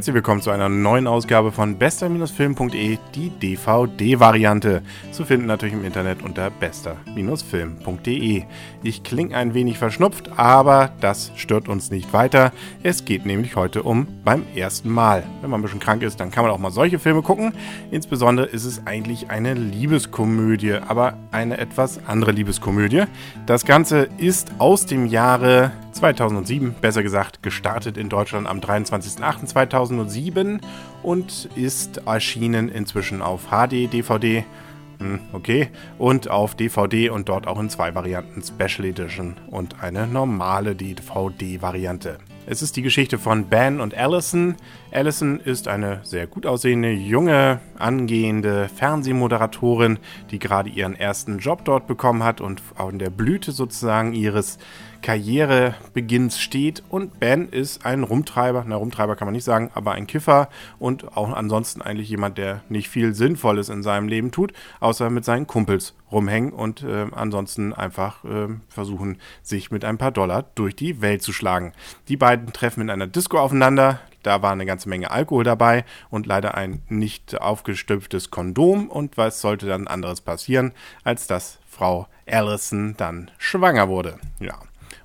Herzlich willkommen zu einer neuen Ausgabe von bester-film.de, die DVD-Variante. Zu finden natürlich im Internet unter bester-film.de. Ich klinge ein wenig verschnupft, aber das stört uns nicht weiter. Es geht nämlich heute um beim ersten Mal. Wenn man ein bisschen krank ist, dann kann man auch mal solche Filme gucken. Insbesondere ist es eigentlich eine Liebeskomödie, aber eine etwas andere Liebeskomödie. Das Ganze ist aus dem Jahre 2007, besser gesagt, gestartet in Deutschland am 23.08.2007 und ist erschienen inzwischen auf HD, DVD, hm, okay, und auf DVD und dort auch in zwei Varianten, Special Edition und eine normale DVD-Variante. Es ist die Geschichte von Ben und Allison. Allison ist eine sehr gut aussehende, junge, angehende Fernsehmoderatorin, die gerade ihren ersten Job dort bekommen hat und auch in der Blüte sozusagen ihres Karrierebeginns steht. Und Ben ist ein Rumtreiber, na Rumtreiber kann man nicht sagen, aber ein Kiffer und auch ansonsten eigentlich jemand, der nicht viel Sinnvolles in seinem Leben tut, außer mit seinen Kumpels rumhängen und äh, ansonsten einfach äh, versuchen, sich mit ein paar Dollar durch die Welt zu schlagen. Die beiden treffen in einer Disco aufeinander. Da war eine ganze Menge Alkohol dabei und leider ein nicht aufgestülptes Kondom. Und was sollte dann anderes passieren, als dass Frau Allison dann schwanger wurde? Ja.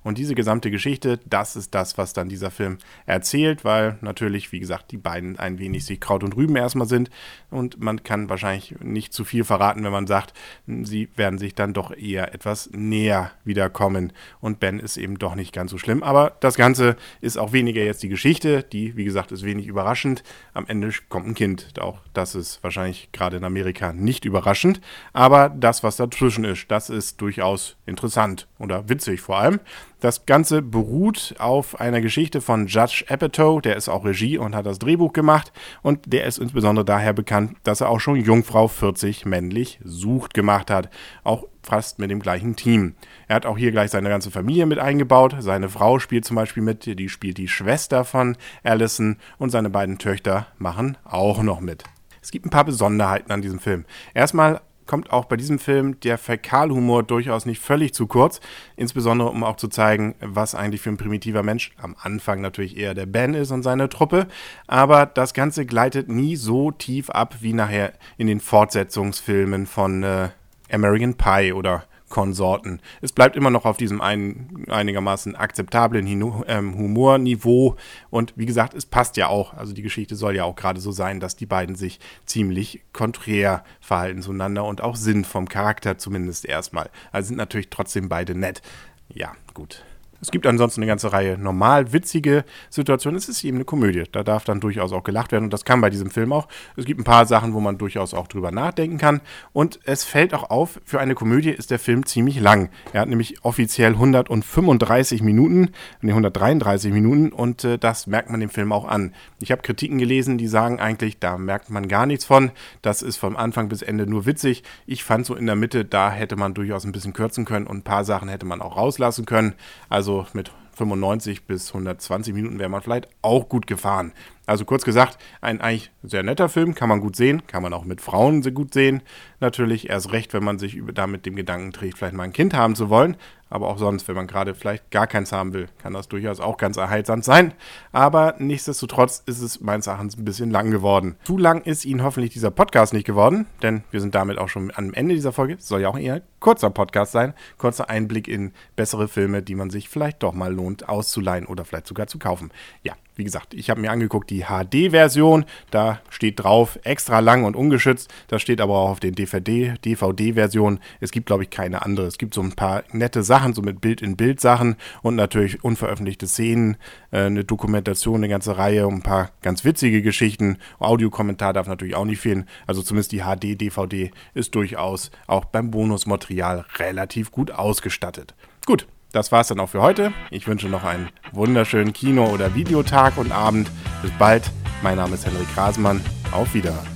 Und diese gesamte Geschichte, das ist das, was dann dieser Film erzählt, weil natürlich, wie gesagt, die beiden ein wenig sich Kraut und Rüben erstmal sind. Und man kann wahrscheinlich nicht zu viel verraten, wenn man sagt, sie werden sich dann doch eher etwas näher wiederkommen. Und Ben ist eben doch nicht ganz so schlimm. Aber das Ganze ist auch weniger jetzt die Geschichte, die, wie gesagt, ist wenig überraschend. Am Ende kommt ein Kind. Auch das ist wahrscheinlich gerade in Amerika nicht überraschend. Aber das, was dazwischen ist, das ist durchaus interessant oder witzig vor allem. Das Ganze beruht auf einer Geschichte von Judge Apatow, der ist auch Regie und hat das Drehbuch gemacht und der ist insbesondere daher bekannt, dass er auch schon Jungfrau 40 männlich sucht gemacht hat, auch fast mit dem gleichen Team. Er hat auch hier gleich seine ganze Familie mit eingebaut, seine Frau spielt zum Beispiel mit, die spielt die Schwester von Allison und seine beiden Töchter machen auch noch mit. Es gibt ein paar Besonderheiten an diesem Film. Erstmal kommt auch bei diesem Film der Fäkalhumor durchaus nicht völlig zu kurz. Insbesondere, um auch zu zeigen, was eigentlich für ein primitiver Mensch am Anfang natürlich eher der Ben ist und seine Truppe. Aber das Ganze gleitet nie so tief ab wie nachher in den Fortsetzungsfilmen von äh, American Pie oder Konsorten. Es bleibt immer noch auf diesem ein, einigermaßen akzeptablen ähm, Humorniveau und wie gesagt, es passt ja auch. Also die Geschichte soll ja auch gerade so sein, dass die beiden sich ziemlich konträr verhalten zueinander und auch sind vom Charakter zumindest erstmal. Also sind natürlich trotzdem beide nett. Ja, gut. Es gibt ansonsten eine ganze Reihe normal witzige Situationen. Es ist eben eine Komödie. Da darf dann durchaus auch gelacht werden und das kann bei diesem Film auch. Es gibt ein paar Sachen, wo man durchaus auch drüber nachdenken kann. Und es fällt auch auf, für eine Komödie ist der Film ziemlich lang. Er hat nämlich offiziell 135 Minuten, nee, 133 Minuten und äh, das merkt man dem Film auch an. Ich habe Kritiken gelesen, die sagen eigentlich, da merkt man gar nichts von. Das ist vom Anfang bis Ende nur witzig. Ich fand so in der Mitte, da hätte man durchaus ein bisschen kürzen können und ein paar Sachen hätte man auch rauslassen können. Also mit 95 bis 120 Minuten wäre man vielleicht auch gut gefahren. Also kurz gesagt, ein eigentlich sehr netter Film, kann man gut sehen, kann man auch mit Frauen sehr gut sehen. Natürlich erst recht, wenn man sich da mit dem Gedanken trägt, vielleicht mal ein Kind haben zu wollen. Aber auch sonst, wenn man gerade vielleicht gar keins haben will, kann das durchaus auch ganz erheiternd sein. Aber nichtsdestotrotz ist es meines Erachtens ein bisschen lang geworden. Zu lang ist Ihnen hoffentlich dieser Podcast nicht geworden, denn wir sind damit auch schon am Ende dieser Folge. Es soll ja auch eher ein kurzer Podcast sein. Kurzer Einblick in bessere Filme, die man sich vielleicht doch mal lohnt auszuleihen oder vielleicht sogar zu kaufen. Ja, wie gesagt, ich habe mir angeguckt die HD-Version. Da steht drauf extra lang und ungeschützt. Das steht aber auch auf den DVD, DVD-Versionen. Es gibt, glaube ich, keine andere. Es gibt so ein paar nette Sachen, so mit Bild-in-Bild-Sachen und natürlich unveröffentlichte Szenen, äh, eine Dokumentation, eine ganze Reihe, ein paar ganz witzige Geschichten. Audiokommentar darf natürlich auch nicht fehlen. Also zumindest die HD-DVD ist durchaus auch beim Bonusmaterial relativ gut ausgestattet. Gut, das war's dann auch für heute. Ich wünsche noch einen wunderschönen Kino- oder Videotag und Abend. Bis bald. Mein Name ist Henrik Grasmann. Auf Wiedersehen.